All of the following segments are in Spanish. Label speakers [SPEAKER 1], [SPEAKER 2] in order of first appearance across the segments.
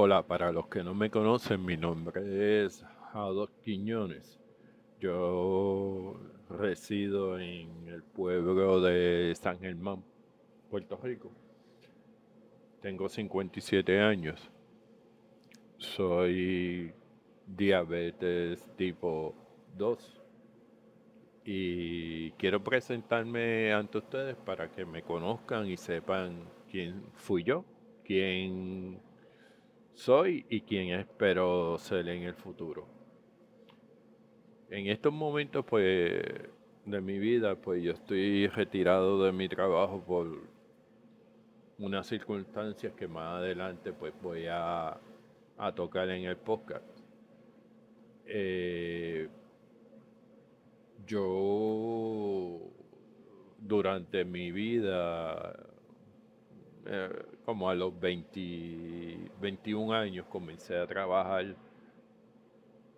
[SPEAKER 1] Hola, para los que no me conocen, mi nombre es Jado Quiñones. Yo resido en el pueblo de San Germán, Puerto Rico. Tengo 57 años. Soy diabetes tipo 2 y quiero presentarme ante ustedes para que me conozcan y sepan quién fui yo, quién soy y quién espero ser en el futuro. En estos momentos, pues, de mi vida, pues yo estoy retirado de mi trabajo por unas circunstancias que más adelante, pues, voy a, tocar en el podcast. Eh, yo durante mi vida eh, como a los 21 años comencé a trabajar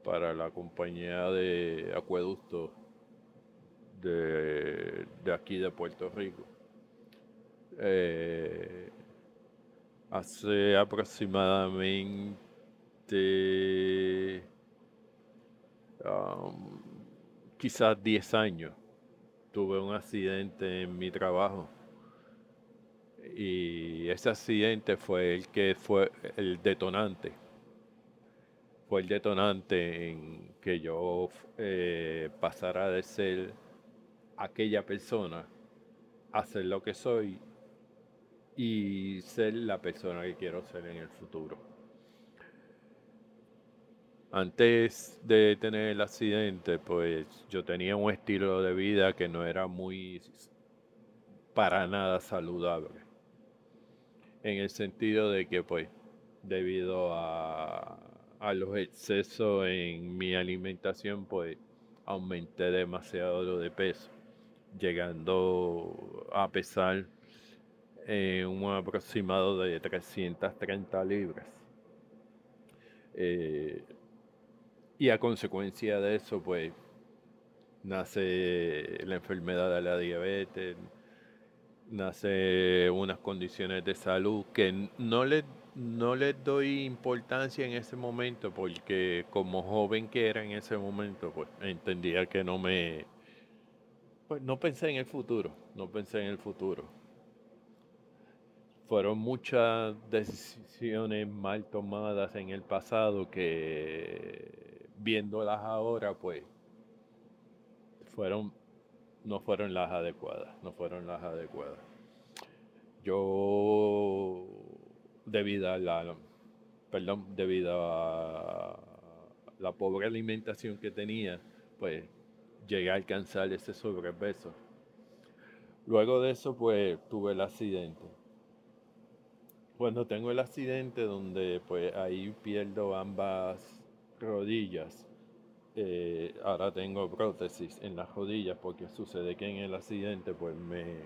[SPEAKER 1] para la compañía de acueducto de, aquí de Puerto Rico. Eh, hace aproximadamente um, quizás 10 años tuve un accidente en mi trabajo y ese accidente fue el que fue el detonante. Fue el detonante en que yo eh, pasara de ser aquella persona a ser lo que soy y ser la persona que quiero ser en el futuro. Antes de tener el accidente, pues yo tenía un estilo de vida que no era muy para nada saludable en el sentido de que pues debido a, los excesos en mi alimentación pues aumenté demasiado de peso llegando a pesar eh, un aproximado de 330 libras. Eh, y a consecuencia de eso pues nace la enfermedad de la diabetes nace unas condiciones de salud que no le, no les doy importancia en ese momento porque como joven que era en ese momento, pues entendía que no me... Pues no pensé en el futuro, no pensé en el futuro. Fueron muchas decisiones mal tomadas en el pasado que viéndolas ahora, pues fueron no fueron las adecuadas, no fueron las adecuadas. Yo, debido a la, perdón, debido a la pobre alimentación que tenía, pues llegué a alcanzar ese sobrepeso. Luego de eso, pues tuve el accidente. Cuando tengo el accidente donde pues ahí pierdo ambas rodillas, eh, ahora tengo prótesis en las rodillas porque sucede que en el accidente pues me,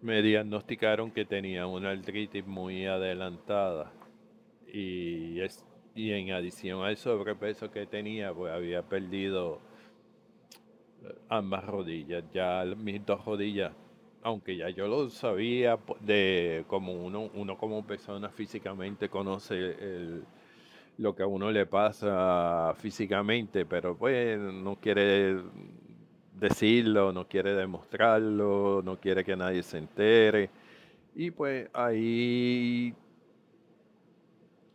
[SPEAKER 1] me diagnosticaron que tenía una artritis muy adelantada. Y, es, y en adición al sobrepeso que tenía pues había perdido eh, ambas rodillas, ya mis dos rodillas aunque ya yo lo sabía de como uno, uno como persona físicamente conoce el, lo que a uno le pasa físicamente, pero pues no quiere decirlo, no quiere demostrarlo, no quiere que nadie se entere. Y pues ahí,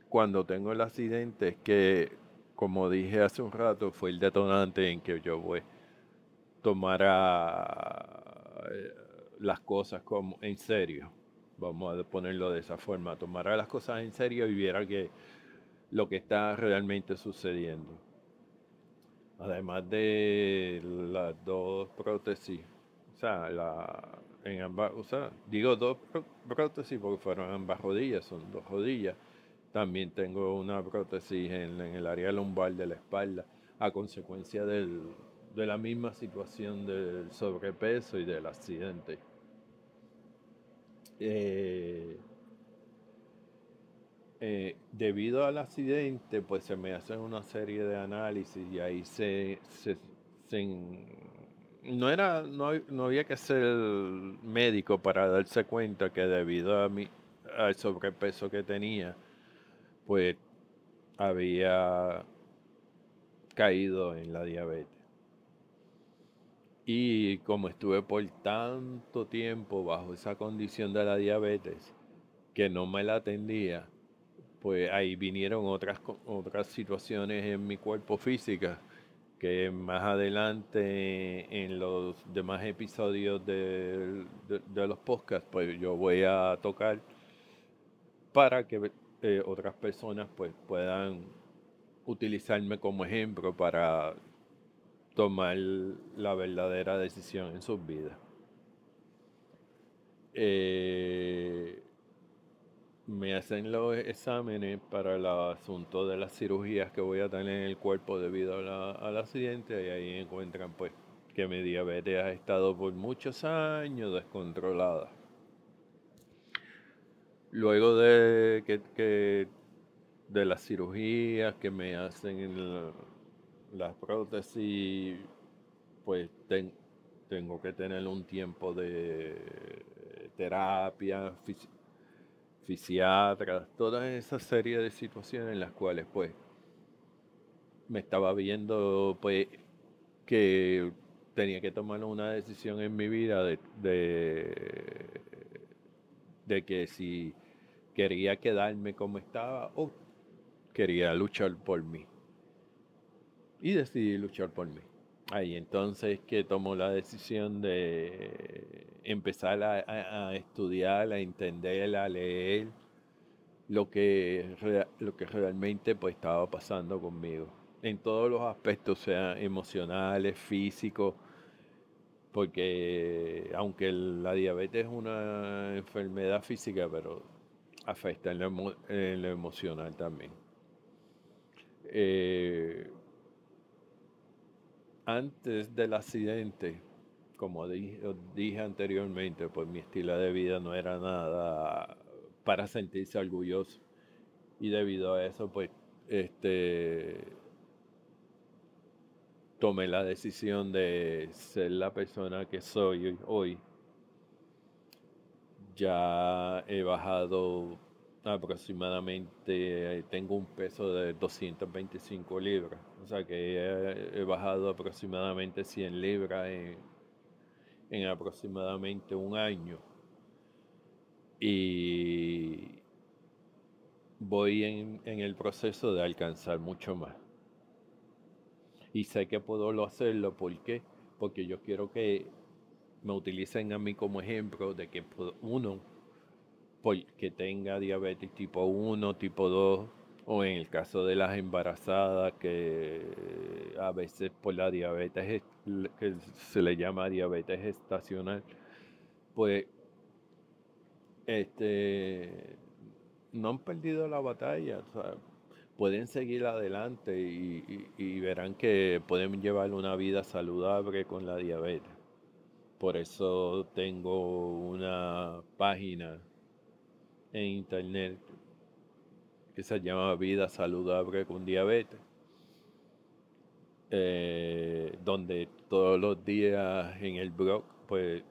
[SPEAKER 1] cuando tengo el accidente, es que, como dije hace un rato, fue el detonante en que yo pues, tomara eh, las cosas como en serio. Vamos a ponerlo de esa forma, tomara las cosas en serio y viera que lo que está realmente sucediendo. Además de las dos prótesis, o sea, en ambas, o sea, digo dos prótesis porque fueron ambas rodillas, son dos rodillas. También tengo una prótesis en, el área lumbar de la espalda a consecuencia del, de la misma situación del sobrepeso y del accidente. Eh, eh, debido al accidente, pues se me hacen una serie de análisis y ahí se, no era, no, había que ser médico para darse cuenta que debido a mi, al sobrepeso que tenía, pues había caído en la diabetes. Y como estuve por tanto tiempo bajo esa condición de la diabetes, que no me la atendía, pues ahí vinieron otras, otras situaciones en mi cuerpo física que más adelante en los demás episodios de, los podcasts pues yo voy a tocar para que eh, otras personas pues puedan utilizarme como ejemplo para tomar la verdadera decisión en sus vidas. Eh, me hacen los exámenes para el asunto de las cirugías que voy a tener en el cuerpo debido al accidente y ahí encuentran pues que mi diabetes ha estado por muchos años descontrolada. Luego de que, de las cirugías que me hacen en las prótesis, pues tengo que tener un tiempo de terapia, fisiatras, toda esa serie de situaciones en las cuales pues me estaba viendo pues que tenía que tomar una decisión en mi vida de, de, que si quería quedarme como estaba o quería luchar por mí. Y decidí luchar por mí. Ahí entonces que tomó la decisión de empezar a, estudiar, a entender, a leer lo que, lo que realmente pues, estaba pasando conmigo. En todos los aspectos, sea emocionales, físicos, porque aunque la diabetes es una enfermedad física, pero afecta en lo, emocional también. Eh, antes del accidente, como dije, anteriormente, pues mi estilo de vida no era nada para sentirse orgulloso. Y debido a eso, pues, este, tomé la decisión de ser la persona que soy hoy. Ya he bajado aproximadamente, tengo un peso de 225 libras, o sea que he, he bajado aproximadamente 100 libras en en aproximadamente un año. Y voy en, el proceso de alcanzar mucho más. Y sé que puedo hacerlo, ¿por qué? Porque yo quiero que me utilicen a mí como ejemplo de que uno, que tenga diabetes tipo 1, tipo 2, o en el caso de las embarazadas que a veces por la diabetes que se le llama diabetes estacional pues este no han perdido la batalla pueden seguir adelante y, verán que pueden llevar una vida saludable con la diabetes. Por eso tengo una página en internet que se llama Vida Saludable con Diabetes, eh, donde todos los días en el blog pues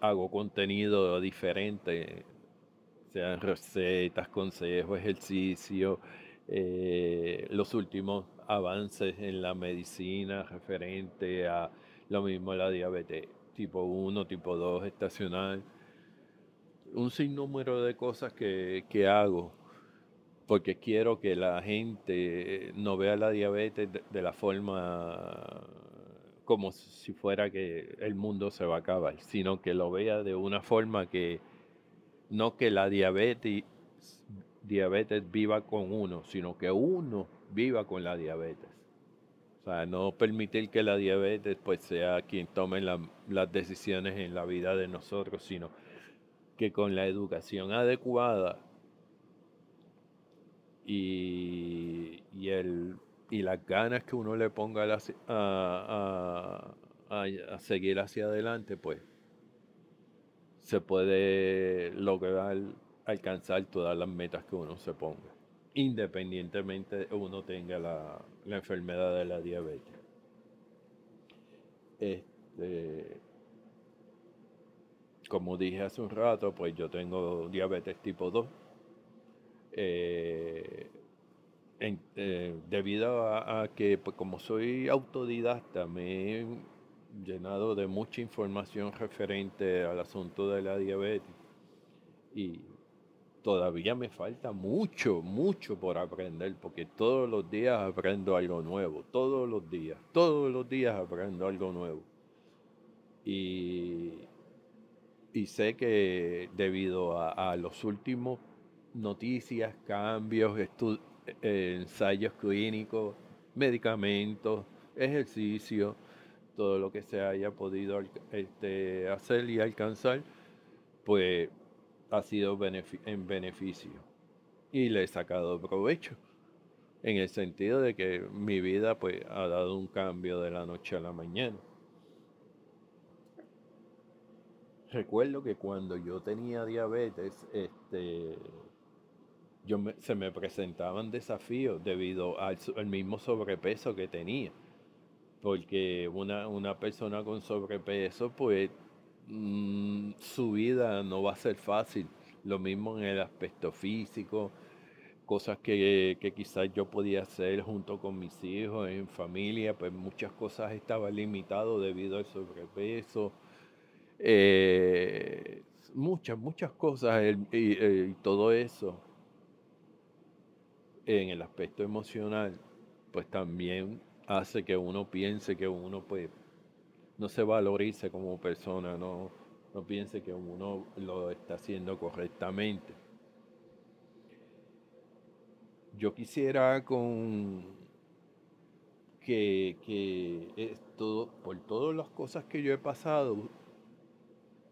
[SPEAKER 1] hago contenido diferente, sean recetas, consejos, ejercicios, eh, los últimos avances en la medicina referente a lo mismo la diabetes tipo 1, tipo 2, estacional, un sinnúmero de cosas que, que hago porque quiero que la gente no vea la diabetes de, la forma como si fuera que el mundo se va a acabar, sino que lo vea de una forma que no que la diabetes, diabetes viva con uno, sino que uno viva con la diabetes. O sea, no permitir que la diabetes pues sea quien tome las decisiones en la vida de nosotros, sino que con la educación adecuada y, y, el, y las ganas que uno le ponga a, a, seguir hacia adelante, pues se puede lograr alcanzar todas las metas que uno se ponga, independientemente uno tenga la, la enfermedad de la diabetes. Este, como dije hace un rato, pues yo tengo diabetes tipo 2 Eh, eh, debido a, que pues, como soy autodidacta me he llenado de mucha información referente al asunto de la diabetes y todavía me falta mucho, mucho por aprender, porque todos los días aprendo algo nuevo, todos los días, todos los días aprendo algo nuevo. Y, y sé que debido a, los últimos noticias, cambios, eh, ensayos clínicos, medicamentos, ejercicio, todo lo que se haya podido este, hacer y alcanzar, pues ha sido en beneficio y le he sacado provecho en el sentido de que mi vida pues ha dado un cambio de la noche a la mañana. Recuerdo que cuando yo tenía diabetes, este, yo se me presentaban desafíos debido al, mismo sobrepeso que tenía. Porque una, una persona con sobrepeso, pues Mm, su vida no va a ser fácil. Lo mismo en el aspecto físico, cosas que, quizás yo podía hacer junto con mis hijos, en familia, pues muchas cosas estaban limitadas debido al sobrepeso. Eh, muchas, muchas cosas y, todo eso en el aspecto emocional, pues también hace que uno piense que uno pues no se valorice como persona, no, no piense que uno lo está haciendo correctamente. Yo quisiera con que, que por todas las cosas que yo he pasado,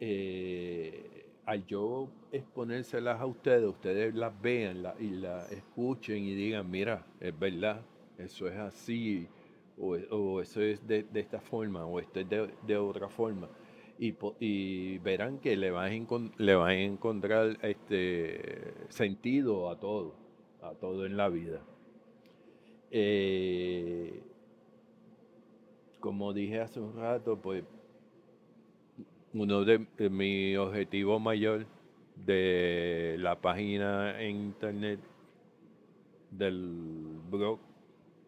[SPEAKER 1] eh, al yo exponérselas a ustedes, ustedes las vean y las escuchen y digan, mira, es verdad, eso es así, o, eso es de, esta forma, o esto es de, otra forma. Y, verán que le van, a le van a encontrar este sentido a todo, a todo en la vida. Eh, como dije hace un rato, pues uno de, de mi objetivo mayor de la página en internet del blog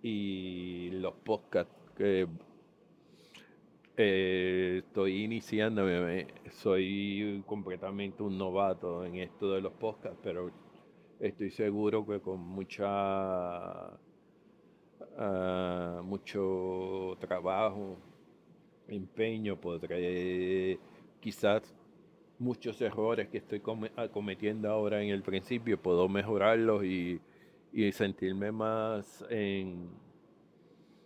[SPEAKER 1] y los podcasts que eh, estoy iniciando, soy completamente un novato en esto de los podcasts, pero estoy seguro que con mucha ah, mucho trabajo, empeño, podré quizás muchos errores que estoy cometiendo ahora en el principio, puedo mejorarlos y sentirme más en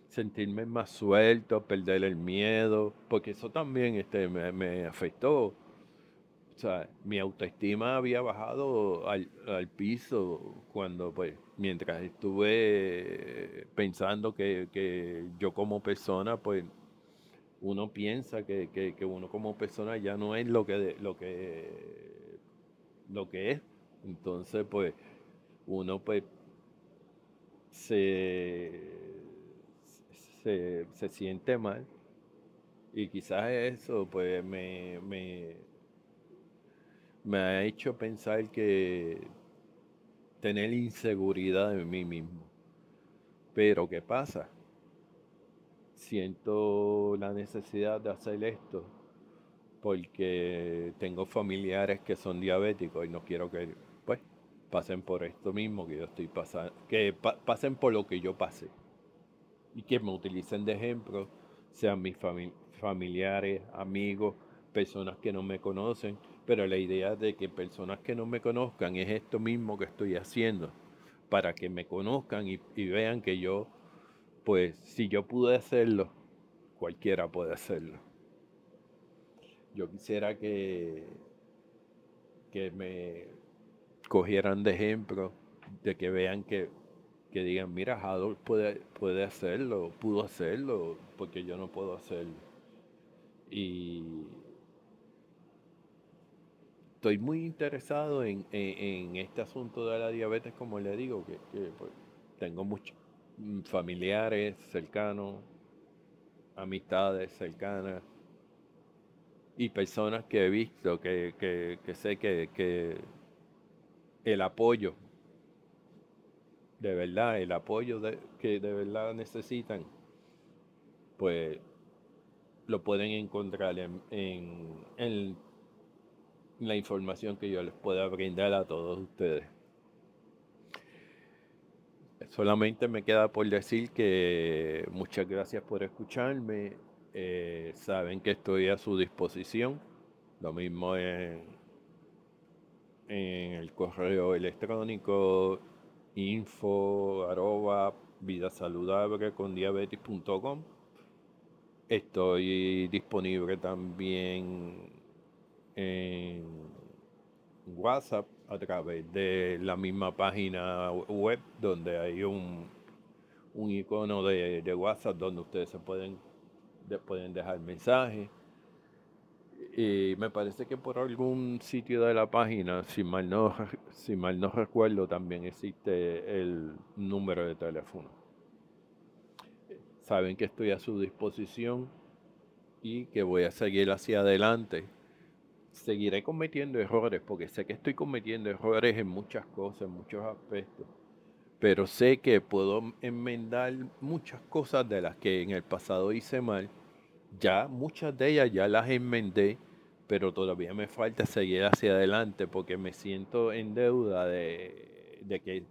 [SPEAKER 1] sentirme más suelto, perder el miedo, porque eso también este, me, afectó. O sea, mi autoestima había bajado al, piso cuando, pues, mientras estuve pensando que, yo como persona, pues, uno piensa que, que, uno como persona ya no es lo que, lo que, lo que es. Entonces, pues, uno, pues, se, se, siente mal. Y quizás eso pues me, me, me ha hecho pensar que tener inseguridad en mí mismo. Pero ¿qué pasa? Siento la necesidad de hacer esto porque tengo familiares que son diabéticos y no quiero que pasen por esto mismo que yo estoy pasando, que pasen por lo que yo pasé y que me utilicen de ejemplo, sean mis familiares, amigos, personas que no me conocen, pero la idea de que personas que no me conozcan es esto mismo que estoy haciendo, para que me conozcan y vean que yo, pues si yo pude hacerlo, cualquiera puede hacerlo. Yo quisiera que, que me cogieran de ejemplo, de que vean que, que digan, mira, Hadol puede, puede hacerlo, pudo hacerlo, porque yo no puedo hacerlo. Y estoy muy interesado en, este asunto de la diabetes, como le digo, que, pues, tengo muchos familiares cercanos, amistades cercanas y personas que he visto, que, que sé que, el apoyo de verdad el apoyo que de verdad necesitan, pues lo pueden encontrar en, en la información que yo les pueda brindar a todos ustedes. Solamente me queda por decir que muchas gracias por escucharme. Eh, saben que estoy a su disposición. Lo mismo en, el correo electrónico info arroba vida saludable con. Estoy disponible también en WhatsApp a través de la misma página web donde hay un, un icono de, WhatsApp donde ustedes se pueden, pueden dejar mensajes. Y me parece que por algún sitio de la página, si mal no, si mal no recuerdo, también existe el número de teléfono. Saben que estoy a su disposición y que voy a seguir hacia adelante seguiré cometiendo errores, porque sé que estoy cometiendo errores en muchas cosas, en muchos aspectos, pero sé que puedo enmendar muchas cosas de las que en el pasado hice mal. Ya muchas de ellas ya las enmendé, pero todavía me falta seguir hacia adelante porque me siento en deuda de, de que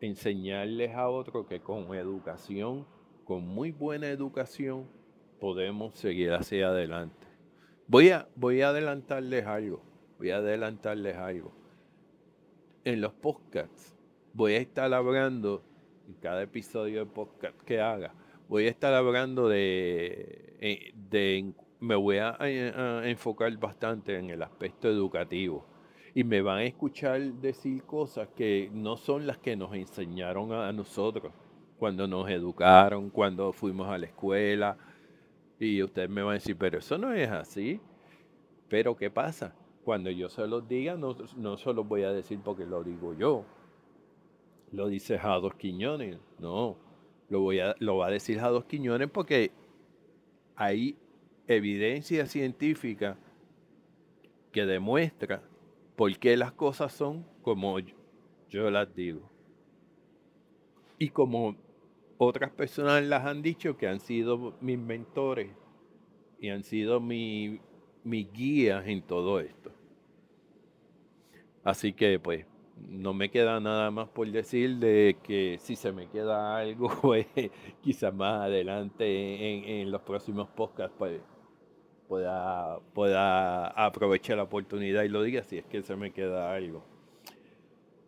[SPEAKER 1] enseñarles a otros que con educación, con muy buena educación, podemos seguir hacia adelante. Voy a, voy a adelantarles algo. Voy a adelantarles algo. En los podcasts voy a estar hablando, en cada episodio de podcast que haga, voy a estar hablando de, eh, de me voy a, enfocar bastante en el aspecto educativo y me van a escuchar decir cosas que no son las que nos enseñaron a nosotros cuando nos educaron, cuando fuimos a la escuela, y usted me va a decir, pero eso no es así. Pero ¿qué pasa? Cuando yo se los diga, no, no se los voy a decir porque lo digo yo. Lo dice Jados Quiñones. No, lo, voy a, lo va a decir Jados Quiñones porque hay evidencia científica que demuestra por qué las cosas son como yo, yo las digo. Y como otras personas las han dicho que han sido mis mentores y han sido mis guías en todo esto. Así que pues no me queda nada más por decir de que si se me queda algo, pues quizás más adelante en, los próximos podcasts pues, pueda, pueda aprovechar la oportunidad y lo diga si es que se me queda algo.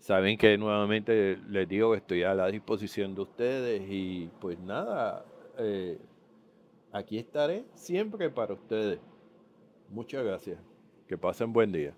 [SPEAKER 1] Saben que nuevamente les digo que estoy a la disposición de ustedes y pues nada, eh, aquí estaré siempre para ustedes. Muchas gracias. Que pasen buen día.